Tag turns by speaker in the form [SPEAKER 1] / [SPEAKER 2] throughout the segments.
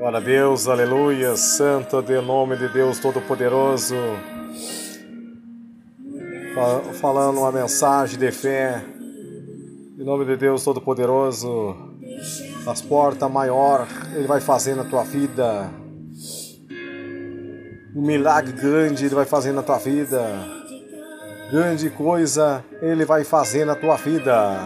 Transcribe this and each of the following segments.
[SPEAKER 1] Glória a Deus, aleluia, santo de nome de Deus Todo-Poderoso. Falando uma mensagem de fé, em nome de Deus Todo-Poderoso. As portas maior Ele vai fazer na tua vida. Um milagre grande Ele vai fazer na tua vida. Grande coisa Ele vai fazer na tua vida.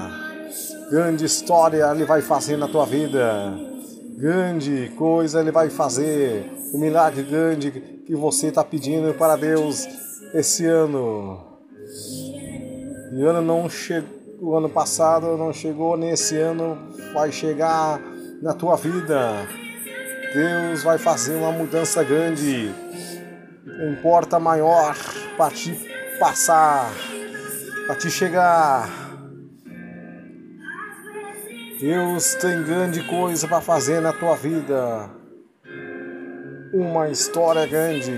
[SPEAKER 1] Grande história Ele vai fazer na tua vida grande coisa Ele vai fazer, o milagre grande que você está pedindo para Deus esse ano. E o ano não chegou, o ano passado não chegou, nesse ano vai chegar na tua vida. Deus vai fazer uma mudança grande, um porta maior para te passar, para te chegar. Deus tem grande coisa para fazer na tua vida. Uma história grande.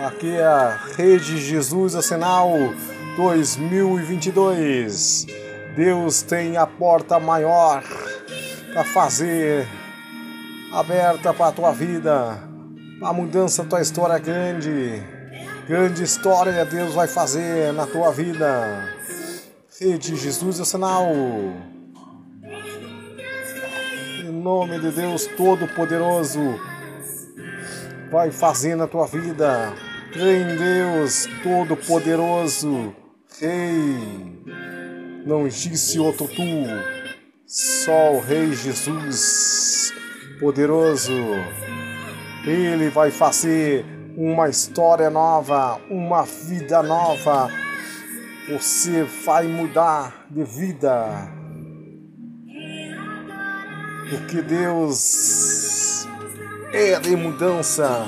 [SPEAKER 1] Aqui é a Rede Jesus Arsenal 2022. Deus tem a porta maior para fazer aberta para a tua vida. A mudança da tua história é grande. Grande história Deus vai fazer na tua vida. Rede Jesus Arsenal nome de Deus Todo-Poderoso vai fazer na tua vida. Crê em Deus Todo-Poderoso, Rei. Não existe outro tu, só o Rei Jesus Poderoso. Ele vai fazer uma história nova, uma vida nova. Você vai mudar de vida porque Deus é de mudança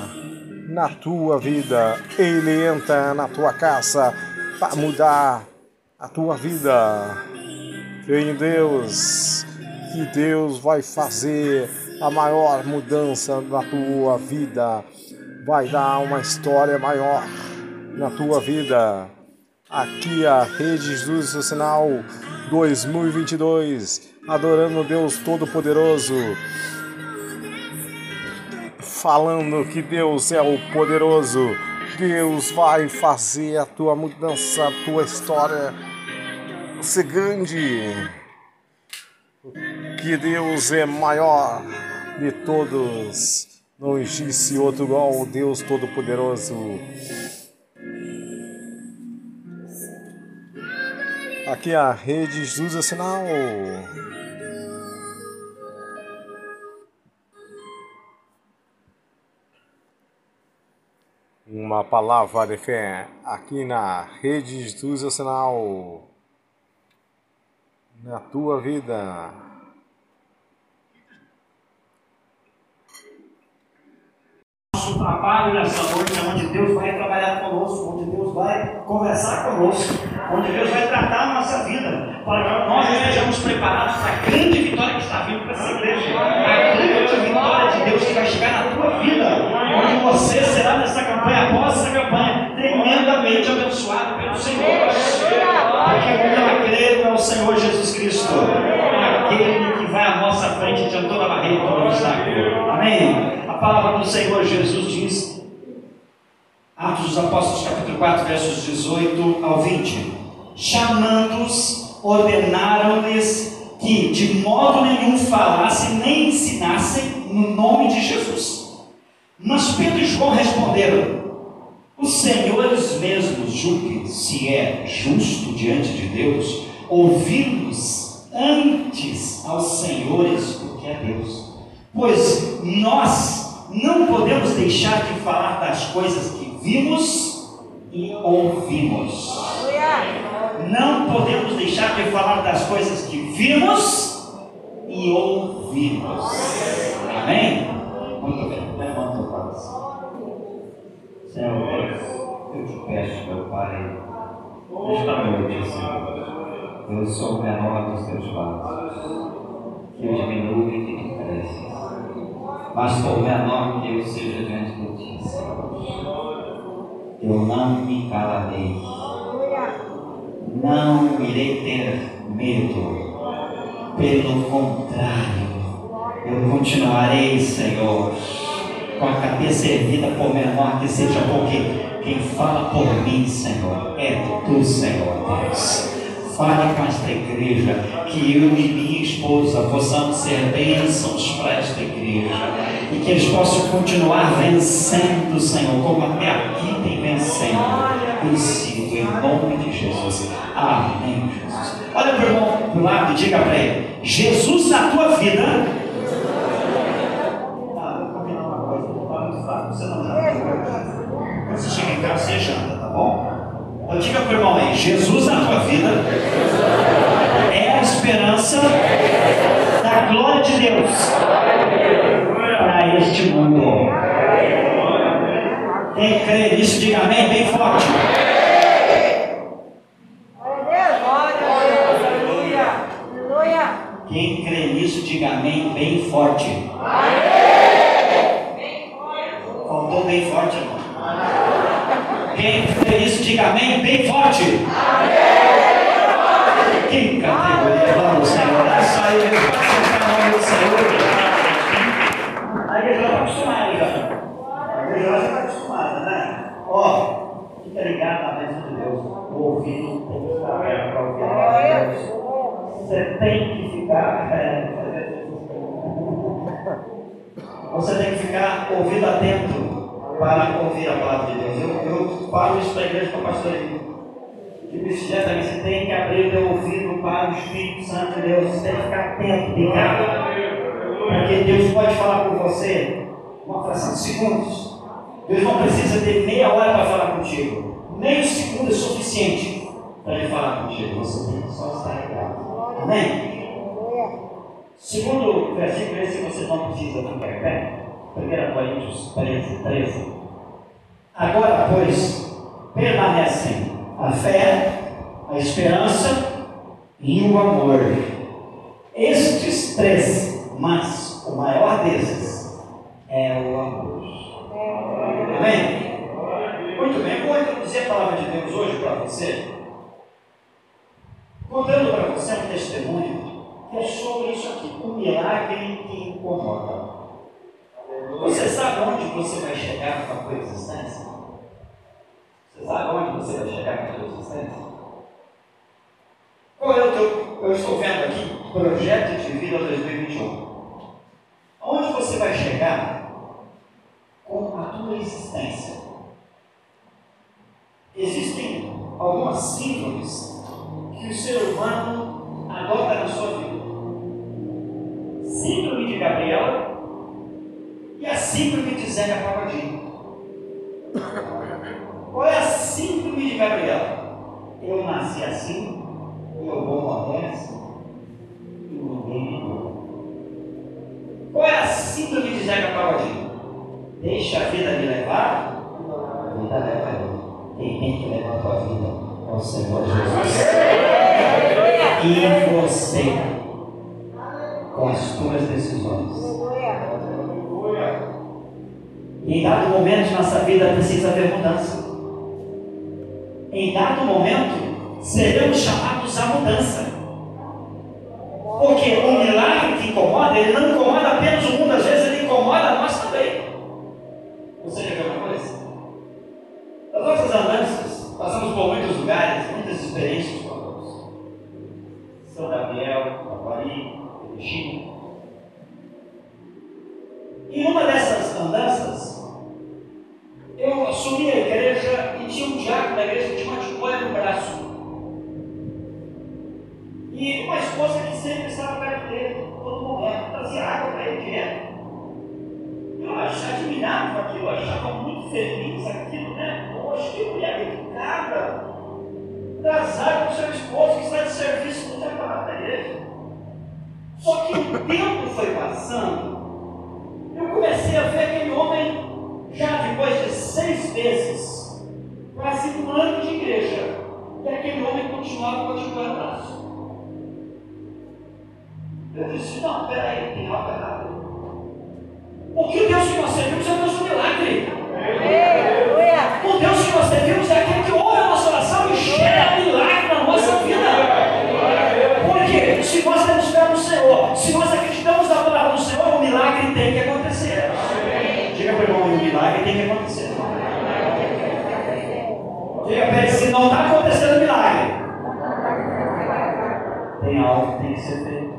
[SPEAKER 1] na tua vida. Ele entra na tua casa para mudar a tua vida. Creia em Deus, que Deus vai fazer a maior mudança na tua vida. Vai dar uma história maior na tua vida. Aqui a Rede Jesus Sinal 2022 adorando Deus Todo-Poderoso, falando que Deus é o poderoso. Deus vai fazer a tua mudança, a tua história ser grande. Que Deus é maior de todos. Não existe outro igual Deus Todo-Poderoso. Aqui é a rede Jesus Sinal. Uma palavra de fé aqui na rede Jesus Sinal. Na tua vida.
[SPEAKER 2] Nosso trabalho nessa noite é onde Deus vai trabalhar conosco, onde Deus vai conversar conosco, onde Deus vai tratar a nossa vida, para que nós estejamos preparados para a grande vitória que está vindo para essa igreja. A grande vitória de Deus que vai chegar na tua vida, onde você será nessa campanha, após essa campanha, tremendamente abençoado pelo Senhor. Porque o que crê é o Senhor Jesus Cristo, aquele que vai à nossa frente de toda a barreira e todo obstáculo. Amém? A palavra do Senhor Jesus diz Atos dos Apóstolos, capítulo 4, versos 18 ao 20. Chamando-os, ordenaram-lhes que de modo nenhum falassem nem ensinassem no nome de Jesus. Mas Pedro e João responderam: Os senhores mesmos julguem se é justo diante de Deus ouvir-nos antes aos senhores do que a Deus. Pois nós não podemos deixar de falar das coisas que vimos e ouvimos. Não podemos deixar de falar das coisas que vimos e ouvimos. Amém? Muito bem, levanta o coração. Senhor Deus, eu te peço, meu Pai, nesta noite, Senhor, eu sou o menor dos teus vasos, que eu diminua e que tu cresces. Mas por menor que eu seja diante de ti, Senhor eu não me calarei. Não irei ter medo. Pelo contrário, Eu continuarei, Senhor, com a cabeça erguida por menor que seja, porque quem fala por mim, Senhor, é tu, Senhor Deus. Fale com esta igreja, que eu e minha esposa possamos ser bênçãos para esta igreja e que eles possam continuar vencendo, Senhor, como até aqui vencendo. Vencido em nome de Jesus. Amém, Jesus. Olha para o irmão do lado e diga para ele: Jesus na tua vida. Ah, vou combinar uma coisa, não está muito fraco, você não janta. Quando você chega em casa, você janta, tá bom? Então diga para o irmão aí: Jesus na tua vida é a esperança da glória de Deus para este mundo. Quem crê nisso, diga amém bem forte. Quem crê nisso, diga amém bem forte. Faltou bem forte, irmão. Quem crê nisso, diga amém bem forte. Que categoria, vamos, Senhor. Essa aí, o nome do Senhor. A igreja está acostumada, já. A igreja já está acostumada, né? Ó, fica ligado na bênção de Deus. O ouvido tem que ficar aberto para ouvir a voz de Deus. Você tem que ficar. É, você tem que ficar ouvido atento a palavra de Deus. Eu, eu falo isso para a igreja, para o pastor que me fizer também, você tem que abrir o teu ouvido para o Espírito Santo de Deus. Você tem que ficar atento, ligado. Porque Deus pode falar com você uma fração de segundos. Deus não precisa ter meia hora para falar contigo. Meio segundo é suficiente para ele falar contigo. Você tem que só estar ligado. Amém? Segundo versículo, esse você não precisa ficar em pé. 1 Coríntios 13, 13. Agora, pois, permanecem a fé, a esperança e o amor. Estes três, mas o maior desses é o amor. Amém? Muito bem, eu vou introduzir a palavra de Deus hoje para você, contando para você um testemunho que é sobre isso aqui, um milagre que incomoda. Você sabe onde você vai chegar com a existência? Você sabe onde você vai chegar com a tua existência? Qual é o teu, eu estou vendo aqui, projeto de vida 2021? Onde você vai chegar com a tua existência? Existem algumas síndromes que o ser humano adota na sua vida. Síndrome de Gabriela e a síndrome de Zé Pagodinho. Qual é a síndrome de Gabriela? Eu nasci assim, eu vou morrer assim, e ninguém me deu. Qual é a síndrome de Zeca Pagodinho? Deixa a vida me levar, a vida leva eu. Quem tem que levar a tua vida é o Senhor Jesus. E você, com as tuas decisões. Em dado momento de nossa vida precisa haver mudança. Em dado momento, seremos chamados à mudança. Porque o milagre que incomoda, ele não incomoda apenas o mundo, às vezes ele incomoda nós também. Você já viu uma coisa? As nossas andanças, passamos por muitos lugares, muitas experiências com Deus. São Gabriel, Taquari, Erechim. life, peace, and faith.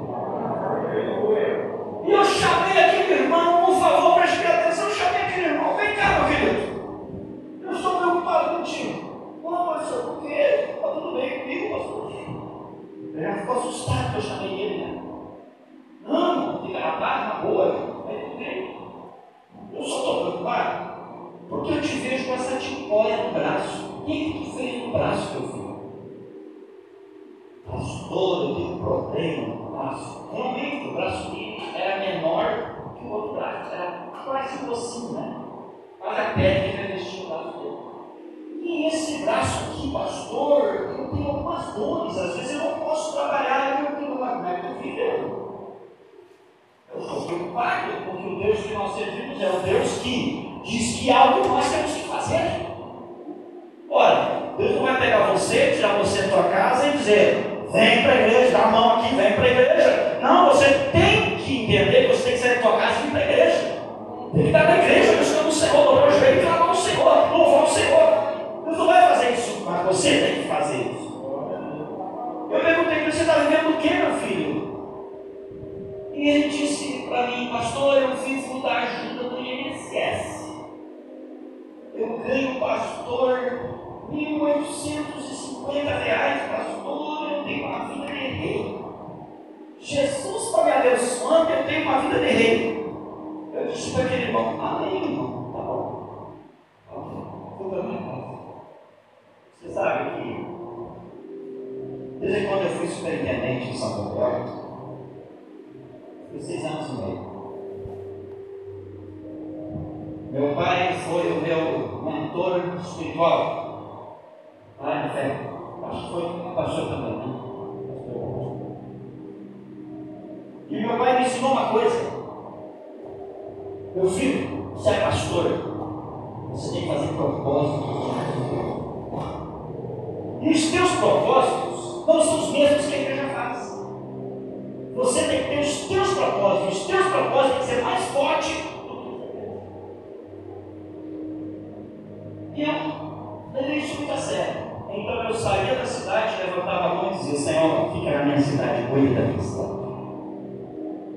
[SPEAKER 2] orgulho da minha cidade.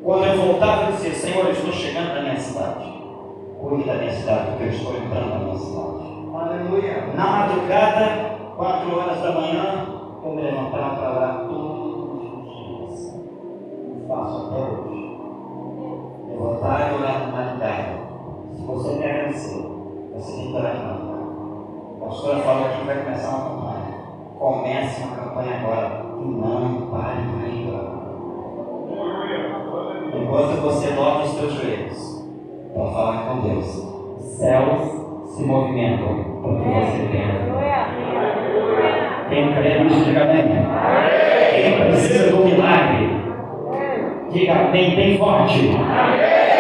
[SPEAKER 2] Quando eu voltava e dizia, Senhor, eu estou chegando na minha cidade. Cuide da minha cidade, porque eu estou entrando na minha cidade. Aleluia. Na madrugada, quatro horas da manhã, eu me levantava para lá todos os dias. E faço até hoje. Levantar e orar na madrugada. Se você me agradecer, você tem que orar na madrugada. A pastora falou que vai começar uma campanha. Comece uma campanha agora. E não pare por. Enquanto você dobra os seus joelhos então para falar com Deus, céus se movimentam porque você tem. Quem crê, diga bem. Quem precisa do milagre, diga bem, bem forte. Amém.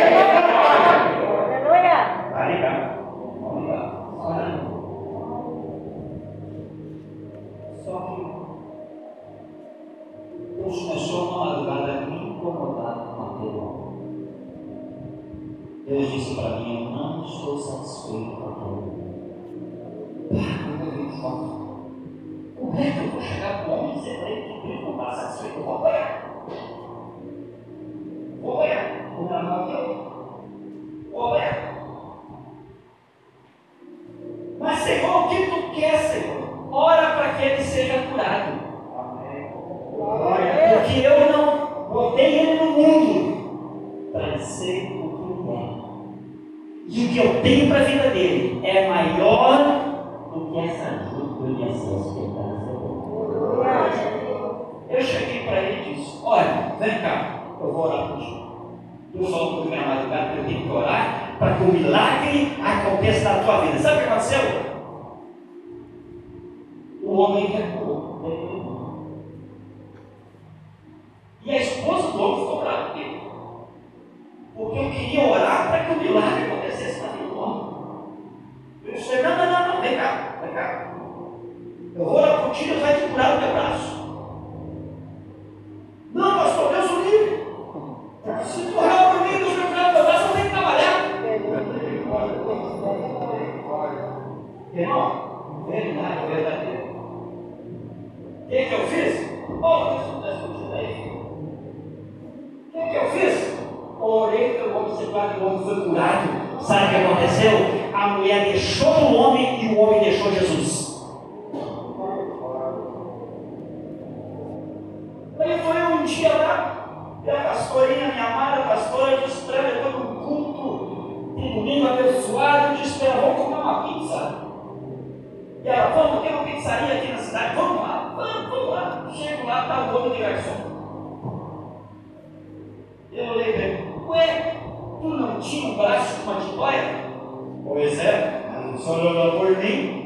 [SPEAKER 2] por.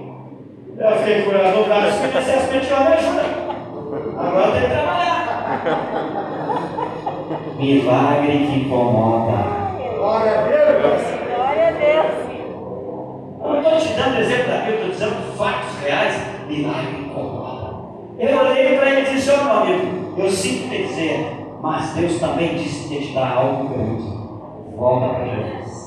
[SPEAKER 2] Eu fiquei com a vontade que comecei as penteadas me ajuda. Agora eu tenho que trabalhar. Milagre que incomoda.
[SPEAKER 3] Glória a Deus. Glória a Deus.
[SPEAKER 2] Eu não estou te dando exemplo da Bíblia, estou dizendo fatos reais. Milagre incomoda. Eu olhei para ele e disse: Ó oh, meu amigo, eu sinto te dizer, mas Deus também disse que te dá algo grande. Volta para Jesus.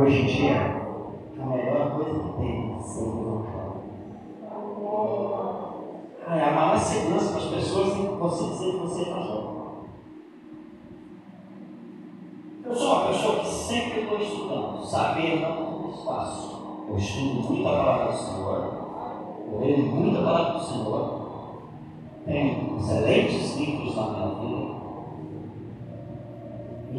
[SPEAKER 2] hoje em dia, tá a melhor coisa que tem, educado. É a maior segurança para as pessoas que você dizer que você está jovem. Eu sou uma pessoa que sempre estou estudando, saber não é espaço. Eu estudo muito a palavra do Senhor, eu leio muito a palavra do Senhor, tenho excelentes livros na minha vida.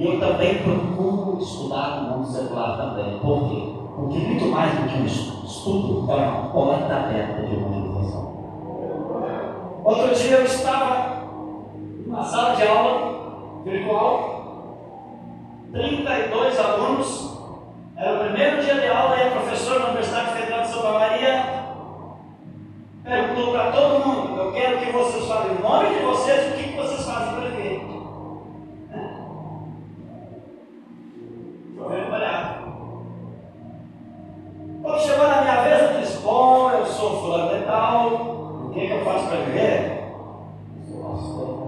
[SPEAKER 2] E eu também procuro estudar o mundo secular também. Por quê? Porque muito mais do que um estudo, é uma porta aberta de evangelização. Outro dia eu estava na sala de aula virtual, 32 alunos, era o primeiro dia de aula e a professora da Universidade Federal de Santa Maria perguntou para todo mundo, eu quero que vocês falem o nome de vocês, o que vocês fazem para mulher, eu sou pastor.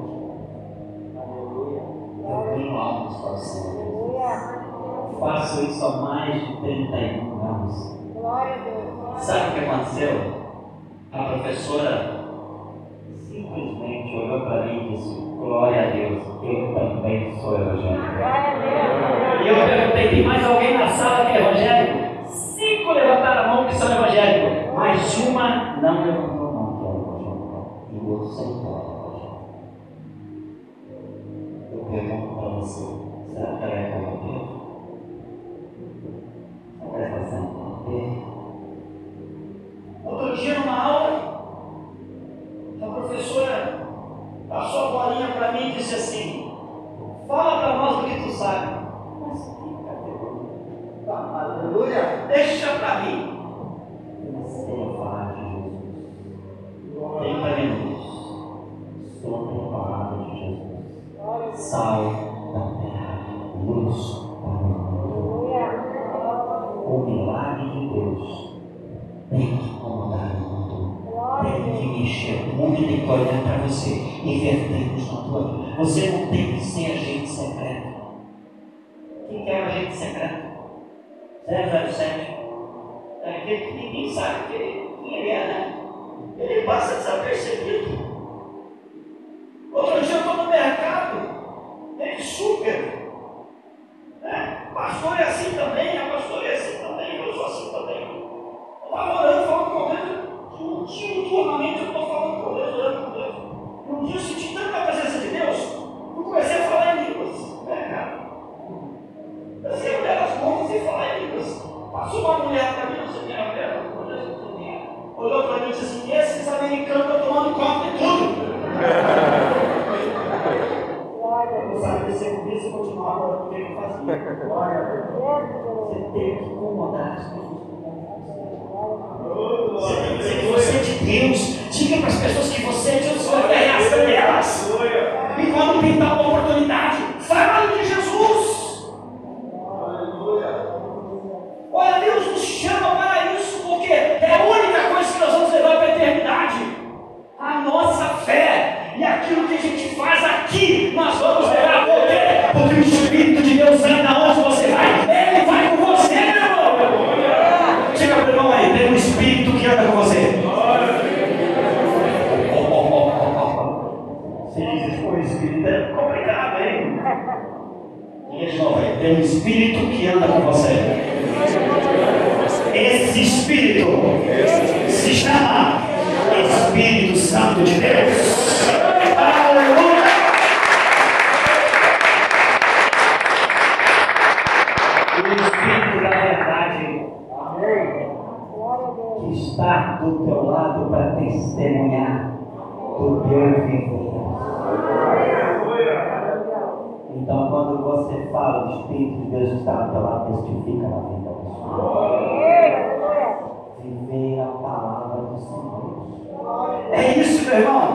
[SPEAKER 2] Eu tenho almas para o Faço isso há mais de 31 anos. Glória a Deus. Sabe o que aconteceu? A professora simplesmente olhou para mim e disse: Glória a Deus, eu também sou evangélico. E eu perguntei: tem mais alguém na sala que é evangélico? Cinco levantaram a mão que são evangélicos, mas uma não levantou e o outro sai. Eu pergunto para você, será que ela é o milagre de Deus tem que incomodar o mundo, tem que mexer. O mundo tem que olhar para você e ver Deus na tua vida. Você não tem que ser agente secreto. Quem quer é um agente secreto? 007. É aquele que ninguém sabe quem ele é, né? Ele passa desapercebido. Outro dia Cioè, no,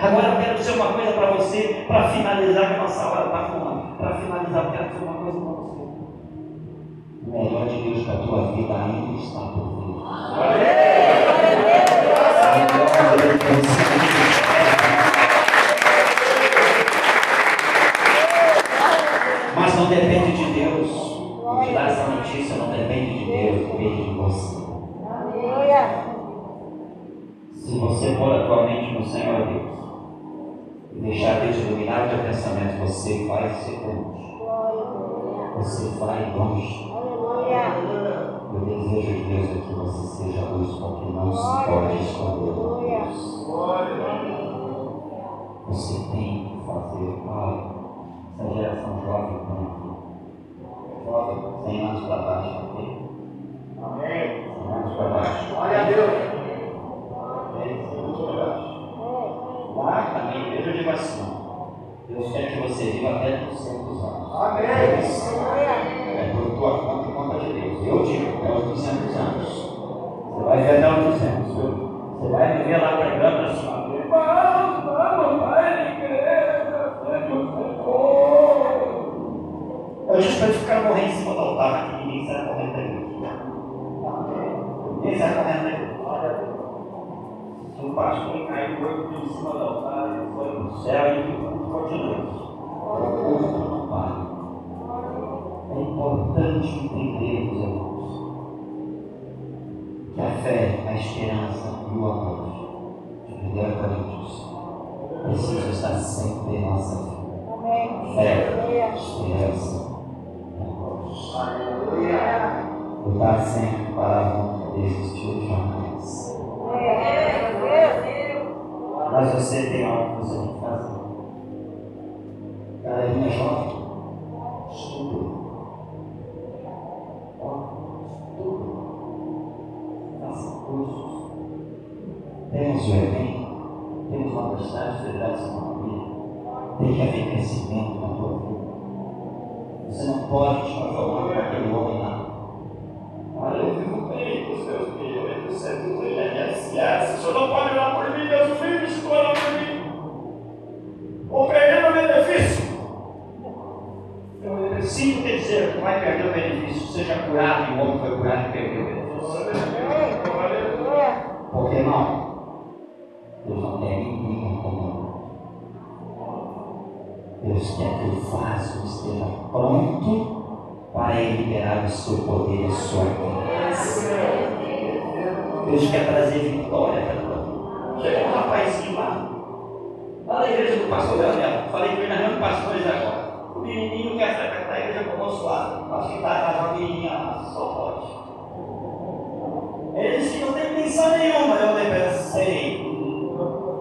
[SPEAKER 2] Agora eu quero dizer uma coisa para você, para finalizar que a nossa hora está fumando. Para finalizar, eu quero dizer uma coisa para você. O melhor de Deus para a tua vida ainda está por vir. Amém. vai é teu pensamento, você vai ser feliz. Você vai longe. Eu desejo de Deus é que você seja luz, porque não se pode esconder Você tem que fazer algo. Essa geração jovem, jovem, 100 anos para baixo, viva até 200 anos.
[SPEAKER 3] Amém.
[SPEAKER 2] É por tua conta e conta de Deus. Eu digo, é os 200 anos. Você vai ver até os 200, viu? Você vai viver lá pregando assim, ó. Irmãos, vamos, vai na igreja. Eu disse para ele ficar morrendo em cima do altar, que ninguém sai correndo da igreja. Ninguém sai correndo da igreja. Se o pastor caiu morto em cima do altar, ele foi para o céu e o culto continua. O culto não para. É importante entender, meus irmãos, que a fé, a esperança e o amor de 1 Coríntios precisam estar sempre em nossa vida. Fé, esperança e amor. Lutar sempre para não desistir jamais. Mas você tem algo que você tem que fazer. Galerinha jovem, frequentar a igreja consoada. Acho que está com a lá, só pode. Ele disse que não tem pensão nenhuma. Eu falei, pensei.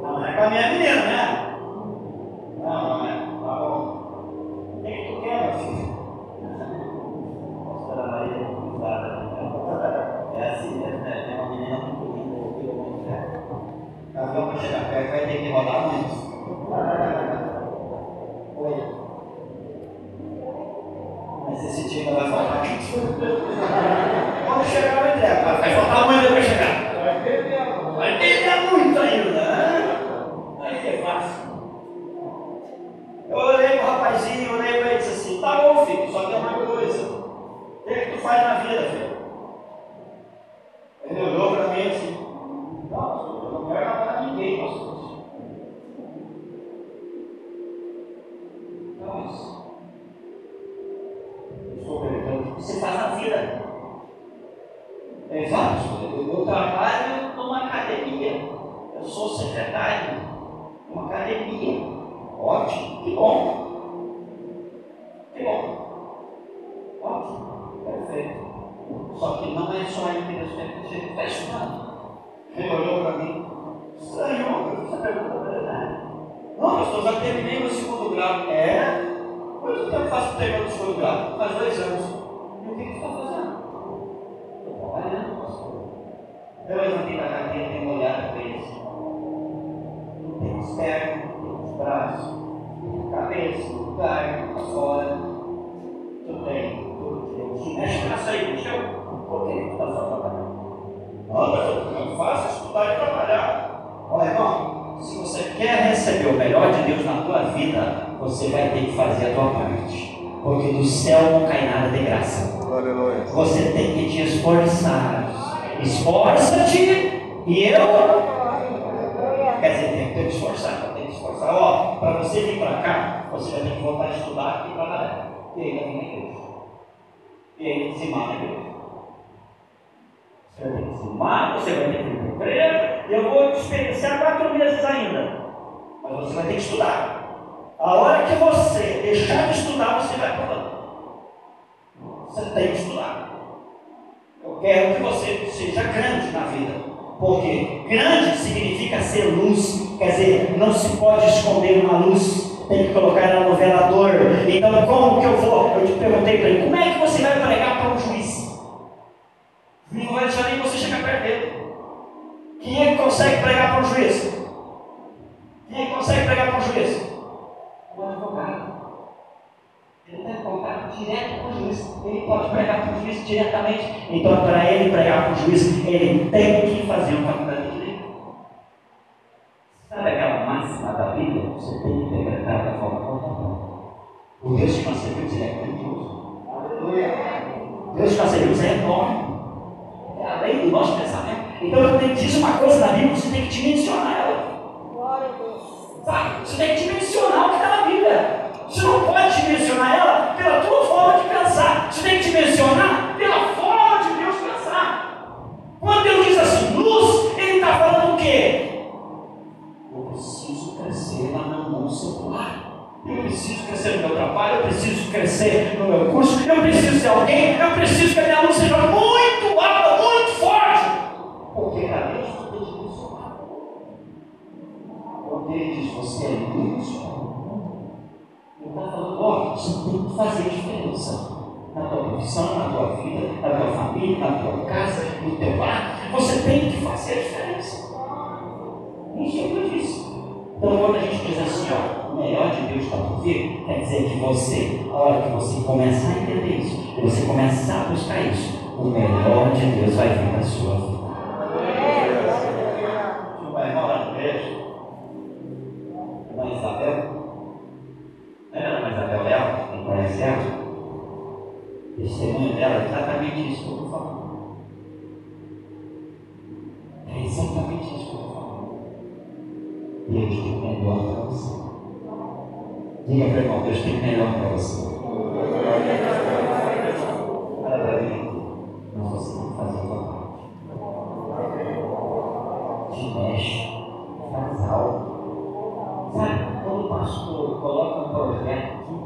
[SPEAKER 2] Não é com a minha menina, né? Não, não é. Tá bom. O que, que tu quer, meu filho? Nossa, a Maria é cruzada, né? É assim, né? É uma menina muito linda, eu queria muito ver. O avião para chegar perto vai ter que rodar muito. Oi. Mas esse dia não vai faltar Quando chegar eu entrego, vai faltar amanhã para chegar. Vai perder muito ainda, né? Aí que é fácil. Eu olhei pro rapazinho, olhei pra ele e disse assim, tá bom filho, só tem uma coisa. O que é que tu faz na vida, filho? Ele olhou pra mim e disse, não, pastor, eu não quero matar ninguém, pastor. Então é isso. Eu estou perguntando o que você faz na vida. Ele fala, eu, eu trabalho numa academia. Eu sou secretário de uma academia. Ótimo, que bom. Que bom. Ótimo, perfeito. Só que não é só aí que que você está estudando. Ele olhou para mim, estranhou, essa pergunta é verdade. Não, pastor, já terminei meu segundo grau. É? Quanto tempo faz para terminar o segundo grau? Faz dois anos. E o que você está fazendo? Estou trabalhando, pastor. Eu levantei da cadeira, dei uma olhada para eles. Não temos braços, cabeça, no lugar, para fora. Tudo bem, tudo bem. Se mexe na saída, deixa eu. Por que tu está só trabalhando? Não, pastor, não faça estudar e trabalhar. Olha, irmão, se você quer receber o melhor de Deus na tua vida, você vai ter que fazer a tua parte. Porque do céu não cai nada de graça.
[SPEAKER 1] Aleluia.
[SPEAKER 2] Você tem que te esforçar. Esforça-te e eu. Quer dizer, tem ter que esforçar, tem que esforçar. Ó, para você vir para cá, você vai ter que voltar a estudar e trabalhar. E vai vir na igreja. E aí dizimar na igreja. Você vai ter que dizimar, você vai ter que ir igreja. Eu vou experienciar quatro meses ainda. Mas você vai ter que estudar. A hora que você deixar de estudar, você vai para Você tem que estudar. Eu quero que você seja grande na vida. Porque grande significa ser luz. Quer dizer, não se pode esconder uma luz. tem que colocar ela no velador. Então, como que eu vou? Eu te perguntei para ele: como é que você vai pregar para um juiz? Não vai deixar nem você chegar perto dele. Quem é que consegue pregar para um juiz? Quem é que consegue pregar para um juiz? O advogado. Ele tem contato direto com o juiz. Ele pode pregar para o juiz diretamente. Então, para ele pregar para o juiz, ele tem que fazer um faculdade de direito. Sabe aquela máxima da Bíblia? Você tem que interpretar da forma correta. O Deus que nós servimos, é grandioso. Aleluia. Deus que nós servimos é enorme. É além do nosso pensamento. Então, eu tenho que dizer uma coisa da Bíblia, você tem que dimensionar ela. Sabe? Você tem que dimensionar o que está na Bíblia. Você não pode dimensionar ela pela tua forma de pensar. Você tem que dimensionar pela forma de Deus pensar. Quando Deus diz assim, luz, Ele está falando o quê? Eu preciso crescer na minha mão celular. Eu preciso crescer no meu trabalho, eu preciso crescer no meu curso, eu preciso ser alguém, eu preciso que a minha luz seja muito alta, muito forte. Porque para Deus não tem dimensionar. Porque Ele diz, você é luz, ele está falando, ó, você tem que fazer diferença na tua profissão, na tua vida, na tua família, na tua casa, no teu lar. Você tem que fazer a diferença. Isso é o que eu disse. Então, quando a gente diz assim, ó, o melhor de Deus está por vir, quer dizer que você, a hora que você começar a entender isso, e você começar a buscar isso, o melhor de Deus vai vir na sua vida. Não vai rolar no beijo? Irmã Isabel? Lembra da Isabel Léo? Quem conhece ela? O testemunho dela é exatamente isso que eu estou falando. É exatamente isso que eu estou falando. Deus tem melhor para você. Diga para irmão, Deus tem melhor para você. Olha para mim. Mas você tem que fazer a tua parte. Te mexe. Faz algo. Sabe? quando o pastor coloca um projeto aqui,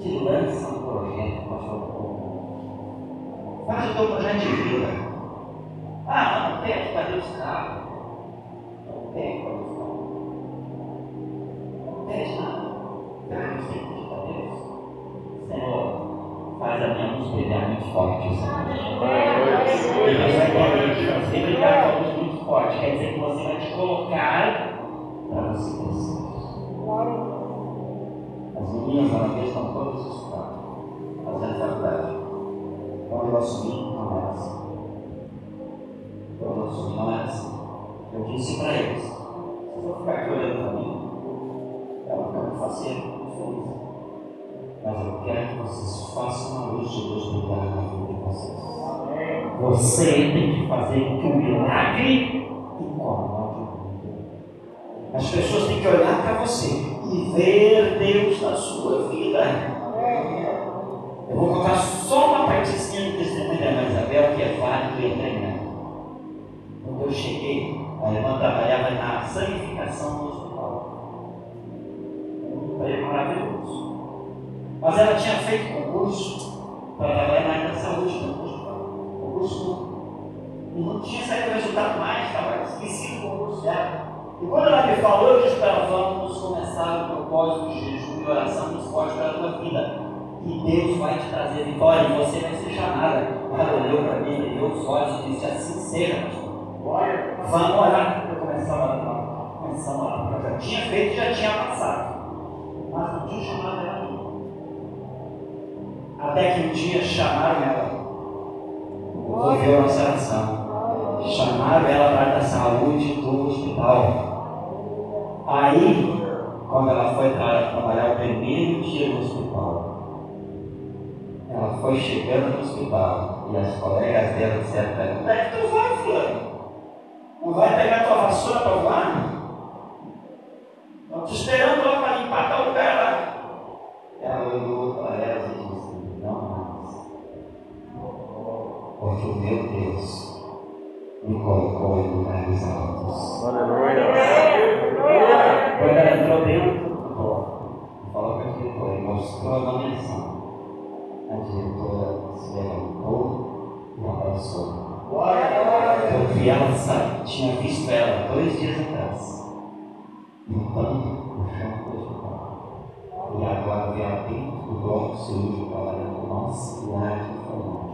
[SPEAKER 2] te lança um projeto, pastor, faz o teu projeto de vida. Ah, não tem, cadê os carros? Não tem, cadê os carros? Não tem nada. Carros tem que para Deus. Senhor, faz a minha luz brilhar muito forte, Senhor. E você vai fazer brilhar com a luz muito forte. Quer dizer que você vai te colocar para você crescer. As meninas lá na estão todas estudando, fazendo faculdade. Quando eu assumi, não era assim. Quando eu assumi, não era assim. Eu disse para eles: vocês vão ficar aqui olhando para mim, muito feliz. Mas eu quero que vocês façam a luz de Deus brilhar na vida de vocês. Você tem que fazer com que o milagre incomode as pessoas têm que olhar para você e ver Deus na sua vida. Eu vou contar só uma partezinha do testemunho da Isabel, que é válido e é tremendo. Quando eu cheguei, a irmã trabalhava na sanificação do hospital. Um emprego maravilhoso. Mas ela tinha feito concurso para trabalhar na área da saúde no hospital. Concurso e não tinha saído resultado mais, estava esquecido o concurso dela. E quando ela me falou, eu disse para ela: vamos começar o propósito de jejum e oração nos forte para a tua vida. E Deus vai te trazer vitória e você vai ser chamada. Ela olhou para mim, e deu os olhos e disse: assim seja, Vamos orar. Eu começava a orar. Começamos a orar. Eu já tinha feito já tinha passado. Mas não tinha chamado ela. Até que um dia chamaram ela. Ouviu a nossa oração. Chamaram ela para a saúde do hospital. Aí, quando ela foi para trabalhar o primeiro dia no hospital, ela foi chegando no hospital e as colegas dela disseram para ela: Onde é que tu vai, fulano? Não vai pegar tua vassoura para voar? Estão te esperando lá para meu Deus me colocou em lugares altos.
[SPEAKER 1] Aleluia!
[SPEAKER 2] Quando ela entrou dentro falou com a diretora e mostrou a nomeação, a diretora se levantou e abraçou. Eu Porque ela sabe, tinha visto ela dois dias atrás, limpando o chão do hospital. E agora vê ela dentro do bloco cirúrgico trabalhando com nós e lá de forma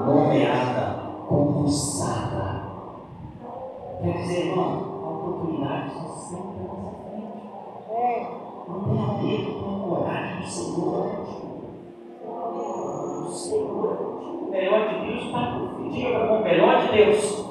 [SPEAKER 2] nomeada, concursada. Quer dizer, irmão, a oportunidade está sempre à nossa frente. É. Não tenha medo, tenha coragem, o Senhor é contigo. O Senhor é contigo. O melhor de Deus está confundido com o melhor de Deus.